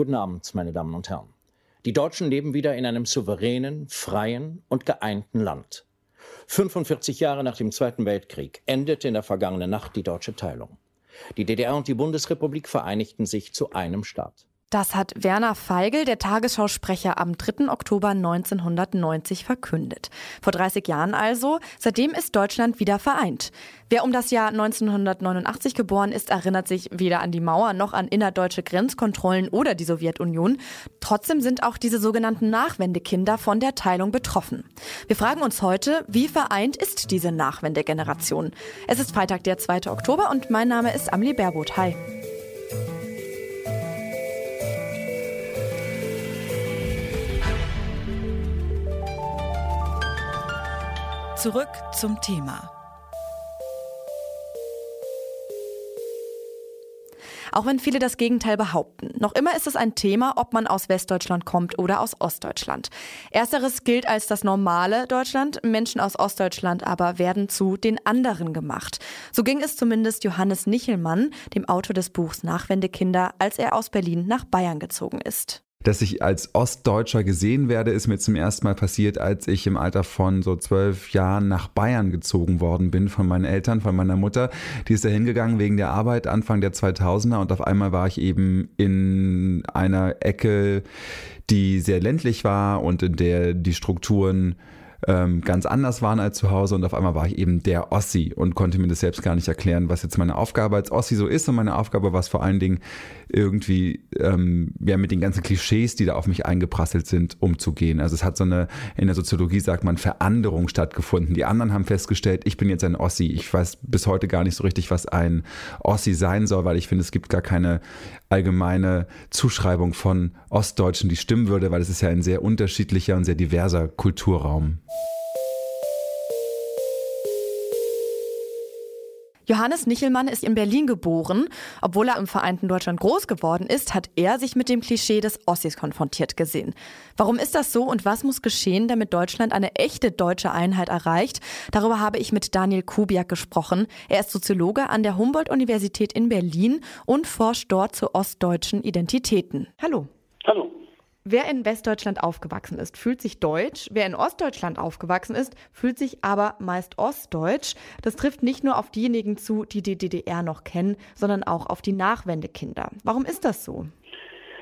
Guten Abend, meine Damen und Herren. Die Deutschen leben wieder in einem souveränen, freien und geeinten Land. 45 Jahre nach dem Zweiten Weltkrieg endete in der vergangenen Nacht die deutsche Teilung. Die DDR und die Bundesrepublik vereinigten sich zu einem Staat. Das hat Werner Feigl, der Tagesschausprecher, am 3. Oktober 1990 verkündet. Vor 30 Jahren also. Seitdem ist Deutschland wieder vereint. Wer um das Jahr 1989 geboren ist, erinnert sich weder an die Mauer noch an innerdeutsche Grenzkontrollen oder die Sowjetunion. Trotzdem sind auch diese sogenannten Nachwendekinder von der Teilung betroffen. Wir fragen uns heute, wie vereint ist diese Nachwendegeneration? Es ist Freitag, der 2. Oktober und mein Name ist Amelie Baerboth. Hi. Zurück zum Thema. Auch wenn viele das Gegenteil behaupten. Noch immer ist es ein Thema, ob man aus Westdeutschland kommt oder aus Ostdeutschland. Ersteres gilt als das normale Deutschland, Menschen aus Ostdeutschland aber werden zu den anderen gemacht. So ging es zumindest Johannes Nichelmann, dem Autor des Buchs Nachwendekinder, als er aus Berlin nach Bayern gezogen ist. Dass ich als Ostdeutscher gesehen werde, ist mir zum ersten Mal passiert, als ich im Alter von so zwölf Jahren nach Bayern gezogen worden bin von meinen Eltern, von meiner Mutter. Die ist da hingegangen wegen der Arbeit Anfang der 2000er und auf einmal war ich eben in einer Ecke, die sehr ländlich war und in der die Strukturen ähm, ganz anders waren als zu Hause und auf einmal war ich eben der Ossi und konnte mir das selbst gar nicht erklären, was jetzt meine Aufgabe als Ossi so ist und meine Aufgabe war es vor allen Dingen irgendwie ähm, ja, mit den ganzen Klischees, die da auf mich eingeprasselt sind, umzugehen. Also es hat so eine, in der Soziologie sagt man, Veränderung stattgefunden. Die anderen haben festgestellt, ich bin jetzt ein Ossi. Ich weiß bis heute gar nicht so richtig, was ein Ossi sein soll, weil ich finde, es gibt gar keine allgemeine Zuschreibung von Ostdeutschen, die stimmen würde, weil es ist ja ein sehr unterschiedlicher und sehr diverser Kulturraum. Johannes Nichelmann ist in Berlin geboren. Obwohl er im vereinten Deutschland groß geworden ist, hat er sich mit dem Klischee des Ossis konfrontiert gesehen. Warum ist das so und was muss geschehen, damit Deutschland eine echte deutsche Einheit erreicht? Darüber habe ich mit Daniel Kubiak gesprochen. Er ist Soziologe an der Humboldt-Universität in Berlin und forscht dort zu ostdeutschen Identitäten. Hallo. Hallo. Wer in Westdeutschland aufgewachsen ist, fühlt sich deutsch. Wer in Ostdeutschland aufgewachsen ist, fühlt sich aber meist ostdeutsch. Das trifft nicht nur auf diejenigen zu, die die DDR noch kennen, sondern auch auf die Nachwendekinder. Warum ist das so?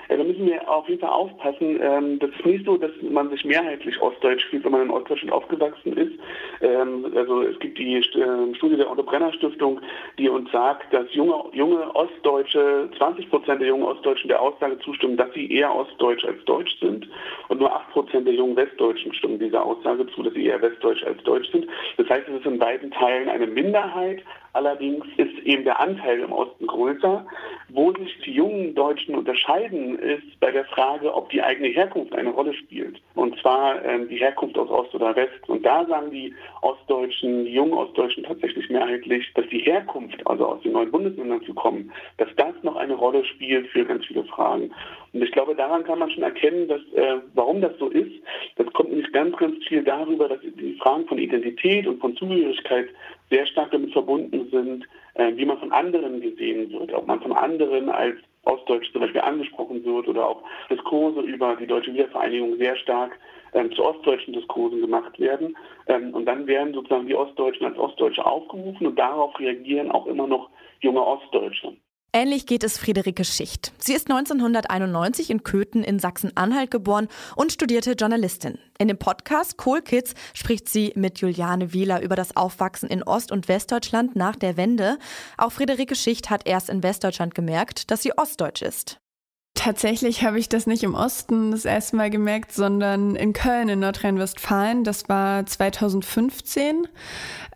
Ja, da müssen wir auf jeden Fall aufpassen. Ähm, das ist nicht so, dass man sich mehrheitlich ostdeutsch fühlt, wenn man in Ostdeutschland aufgewachsen ist. Ähm, also es gibt die äh, Studie der Otto Brenner Stiftung, die uns sagt, dass junge, junge Ostdeutsche, 20 Prozent der jungen Ostdeutschen der Aussage zustimmen, dass sie eher ostdeutsch als deutsch sind. Und nur 8 Prozent der jungen Westdeutschen stimmen dieser Aussage zu, dass sie eher westdeutsch als deutsch sind. Das heißt, es ist in beiden Teilen eine Minderheit. Allerdings ist eben der Anteil im Osten größer. Wo sich die jungen Deutschen unterscheiden, ist bei der Frage, ob die eigene Herkunft eine Rolle spielt. Und zwar ähm, die Herkunft aus Ost oder West. Und da sagen die Ostdeutschen, die jungen Ostdeutschen tatsächlich mehrheitlich, dass die Herkunft, also aus den neuen Bundesländern zu kommen, dass das noch eine Rolle spielt für ganz viele Fragen. Und ich glaube, daran kann man schon erkennen, dass, äh, warum das so ist. Das kommt nämlich ganz, ganz viel darüber, dass die Fragen von Identität und von Zugehörigkeit sehr stark damit verbunden sind, äh, wie man von anderen gesehen wird, ob man von anderen als Ostdeutsch zum Beispiel angesprochen wird oder auch Diskurse über die deutsche Wiedervereinigung sehr stark ähm, zu ostdeutschen Diskursen gemacht werden. Ähm, und dann werden sozusagen die Ostdeutschen als Ostdeutsche aufgerufen und darauf reagieren auch immer noch junge Ostdeutsche. Ähnlich geht es Friederike Schicht. Sie ist 1991 in Köthen in Sachsen-Anhalt geboren und studierte Journalistin. In dem Podcast Cool Kids spricht sie mit Juliane Wieler über das Aufwachsen in Ost- und Westdeutschland nach der Wende. Auch Friederike Schicht hat erst in Westdeutschland gemerkt, dass sie ostdeutsch ist. Tatsächlich habe ich das nicht im Osten das erste Mal gemerkt, sondern in Köln in Nordrhein-Westfalen. Das war 2015.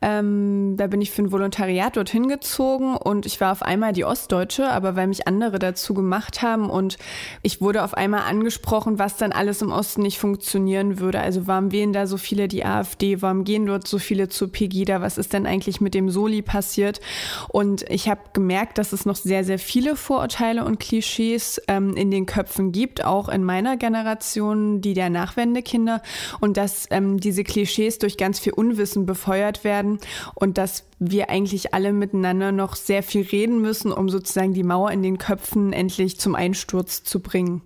Ähm, da bin ich für ein Volontariat dorthin gezogen und ich war auf einmal die Ostdeutsche, aber weil mich andere dazu gemacht haben und ich wurde auf einmal angesprochen, was dann alles im Osten nicht funktionieren würde. Also warum wählen da so viele die AfD? Warum gehen dort so viele zu Pegida? Was ist denn eigentlich mit dem Soli passiert? Und ich habe gemerkt, dass es noch sehr, sehr viele Vorurteile und Klischees ähm, in den Köpfen gibt, auch in meiner Generation, die der Nachwendekinder und dass ähm, diese Klischees durch ganz viel Unwissen befeuert werden und dass wir eigentlich alle miteinander noch sehr viel reden müssen, um sozusagen die Mauer in den Köpfen endlich zum Einsturz zu bringen.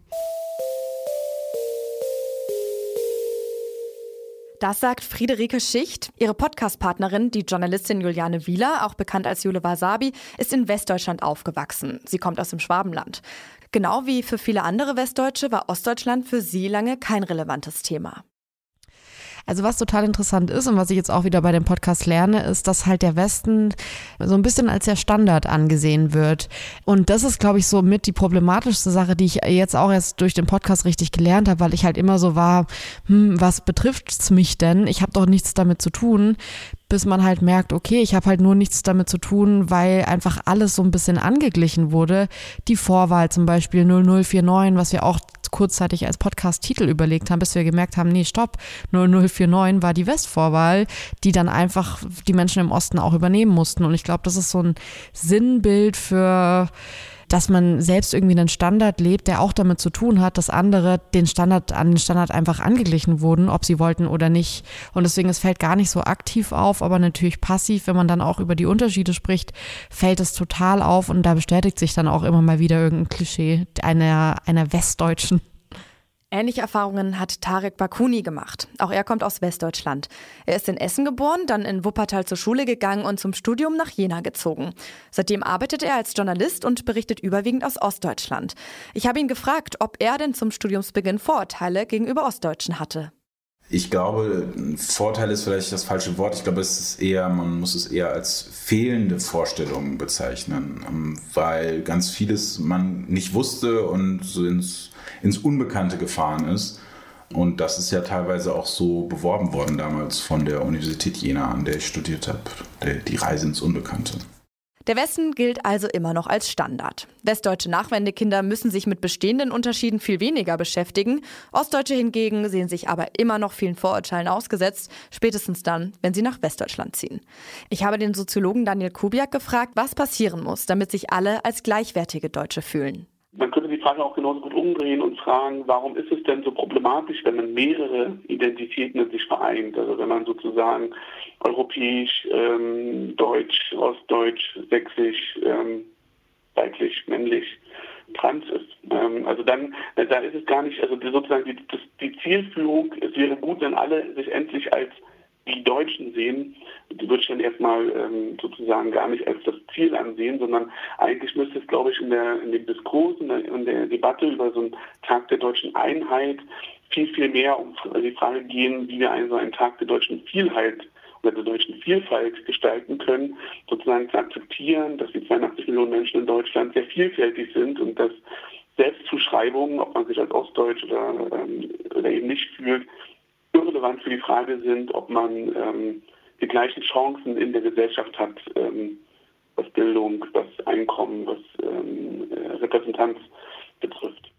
Das sagt Friederike Schicht. Ihre Podcast-Partnerin, die Journalistin Juliane Wieler, auch bekannt als Jule Wasabi, ist in Westdeutschland aufgewachsen. Sie kommt aus dem Schwabenland. Genau wie für viele andere Westdeutsche war Ostdeutschland für sie lange kein relevantes Thema. Also was total interessant ist und was ich jetzt auch wieder bei dem Podcast lerne, ist, dass halt der Westen so ein bisschen als der Standard angesehen wird. Und das ist, glaube ich, so mit die problematischste Sache, die ich jetzt auch erst durch den Podcast richtig gelernt habe, weil ich halt immer so war, hm, was betrifft's mich denn? Ich habe doch nichts damit zu tun bis man halt merkt, okay, ich habe halt nur nichts damit zu tun, weil einfach alles so ein bisschen angeglichen wurde. Die Vorwahl zum Beispiel 0049, was wir auch kurzzeitig als Podcast-Titel überlegt haben, bis wir gemerkt haben, nee, stopp, 0049 war die Westvorwahl, die dann einfach die Menschen im Osten auch übernehmen mussten. Und ich glaube, das ist so ein Sinnbild für dass man selbst irgendwie einen Standard lebt, der auch damit zu tun hat, dass andere den Standard an den Standard einfach angeglichen wurden, ob sie wollten oder nicht. Und deswegen, es fällt gar nicht so aktiv auf, aber natürlich passiv, wenn man dann auch über die Unterschiede spricht, fällt es total auf und da bestätigt sich dann auch immer mal wieder irgendein Klischee einer, einer Westdeutschen. Ähnliche Erfahrungen hat Tarek Bakuni gemacht. Auch er kommt aus Westdeutschland. Er ist in Essen geboren, dann in Wuppertal zur Schule gegangen und zum Studium nach Jena gezogen. Seitdem arbeitet er als Journalist und berichtet überwiegend aus Ostdeutschland. Ich habe ihn gefragt, ob er denn zum Studiumsbeginn Vorurteile gegenüber Ostdeutschen hatte. Ich glaube, Vorteil ist vielleicht das falsche Wort. Ich glaube, es ist eher, man muss es eher als fehlende Vorstellung bezeichnen, ähm, weil ganz vieles man nicht wusste und so ins ins Unbekannte gefahren ist. Und das ist ja teilweise auch so beworben worden damals von der Universität Jena, an der ich studiert habe, die Reise ins Unbekannte. Der Westen gilt also immer noch als Standard. Westdeutsche Nachwendekinder müssen sich mit bestehenden Unterschieden viel weniger beschäftigen. Ostdeutsche hingegen sehen sich aber immer noch vielen Vorurteilen ausgesetzt, spätestens dann, wenn sie nach Westdeutschland ziehen. Ich habe den Soziologen Daniel Kubiak gefragt, was passieren muss, damit sich alle als gleichwertige Deutsche fühlen. Man könnte die Frage auch genauso gut umdrehen und fragen, warum ist es denn so problematisch, wenn man mehrere Identitäten in sich vereint? Also wenn man sozusagen europäisch, ähm, deutsch, ostdeutsch, sächsisch, ähm, weiblich, männlich, trans ist. Ähm, also dann, da ist es gar nicht, also sozusagen die, das, die Zielführung, es wäre gut, wenn alle sich endlich als die Deutschen sehen, dann erstmal ähm, sozusagen gar nicht als das Ziel ansehen, sondern eigentlich müsste es, glaube ich, in, der, in dem Diskurs, in der, in der Debatte über so einen Tag der deutschen Einheit viel, viel mehr um die Frage gehen, wie wir einen einen Tag der deutschen Vielheit oder der deutschen Vielfalt gestalten können, sozusagen zu akzeptieren, dass die 82 Millionen Menschen in Deutschland sehr vielfältig sind und dass Selbstzuschreibungen, ob man sich als Ostdeutsch oder, ähm, oder eben nicht fühlt, irrelevant für die Frage sind, ob man ähm, die gleichen Chancen in der Gesellschaft hat, ähm, was Bildung, was Einkommen, was ähm, äh, Repräsentanz betrifft.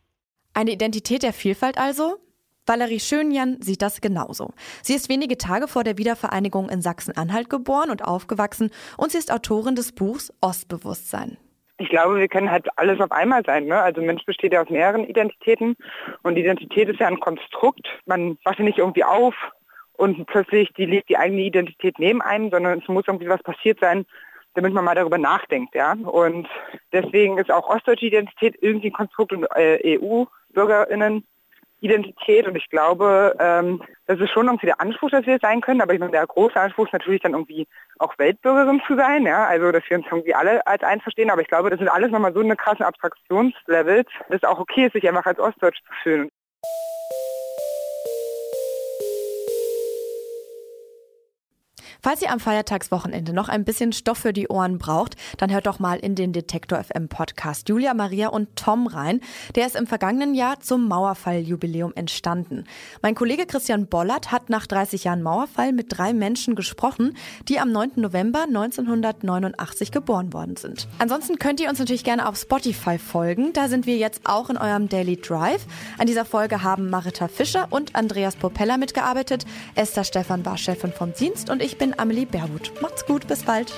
Eine Identität der Vielfalt also? Valerie Schönjan sieht das genauso. Sie ist wenige Tage vor der Wiedervereinigung in Sachsen-Anhalt geboren und aufgewachsen und sie ist Autorin des Buchs Ostbewusstsein ich glaube, wir können halt alles auf einmal sein. Ne? Also Mensch besteht ja aus mehreren Identitäten und Identität ist ja ein Konstrukt. Man wacht nicht irgendwie auf und plötzlich die liegt die eigene Identität neben einem, sondern es muss irgendwie was passiert sein, damit man mal darüber nachdenkt. Ja? Und deswegen ist auch ostdeutsche Identität irgendwie ein Konstrukt und äh, EU-BürgerInnen Identität. Und ich glaube, ähm, das ist schon irgendwie der Anspruch, dass wir sein können, aber ich meine, der große Anspruch ist natürlich dann irgendwie auch Weltbürgerin zu sein, ja, also dass wir uns irgendwie alle als eins verstehen, aber ich glaube, das sind alles nochmal so eine krasse Abstraktionslevels, dass es auch okay ist, sich einfach als Ostdeutsch zu fühlen. Falls ihr am Feiertagswochenende noch ein bisschen Stoff für die Ohren braucht, dann hört doch mal in den Detektor FM Podcast Julia, Maria und Tom rein. Der ist im vergangenen Jahr zum Mauerfall-Jubiläum entstanden. Mein Kollege Christian Bollert hat nach 30 Jahren Mauerfall mit drei Menschen gesprochen, die am 9. November 1989 geboren worden sind. Ansonsten könnt ihr uns natürlich gerne auf Spotify folgen. Da sind wir jetzt auch in eurem Daily Drive. An dieser Folge haben Marita Fischer und Andreas Popella mitgearbeitet. Esther Stefan war Chefin vom Dienst und ich bin Amelie Berwood. Macht's gut, bis bald.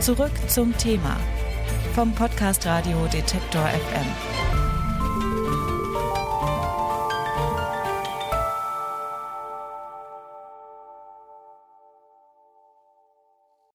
Zurück zum Thema vom Podcast Radio Detektor FM.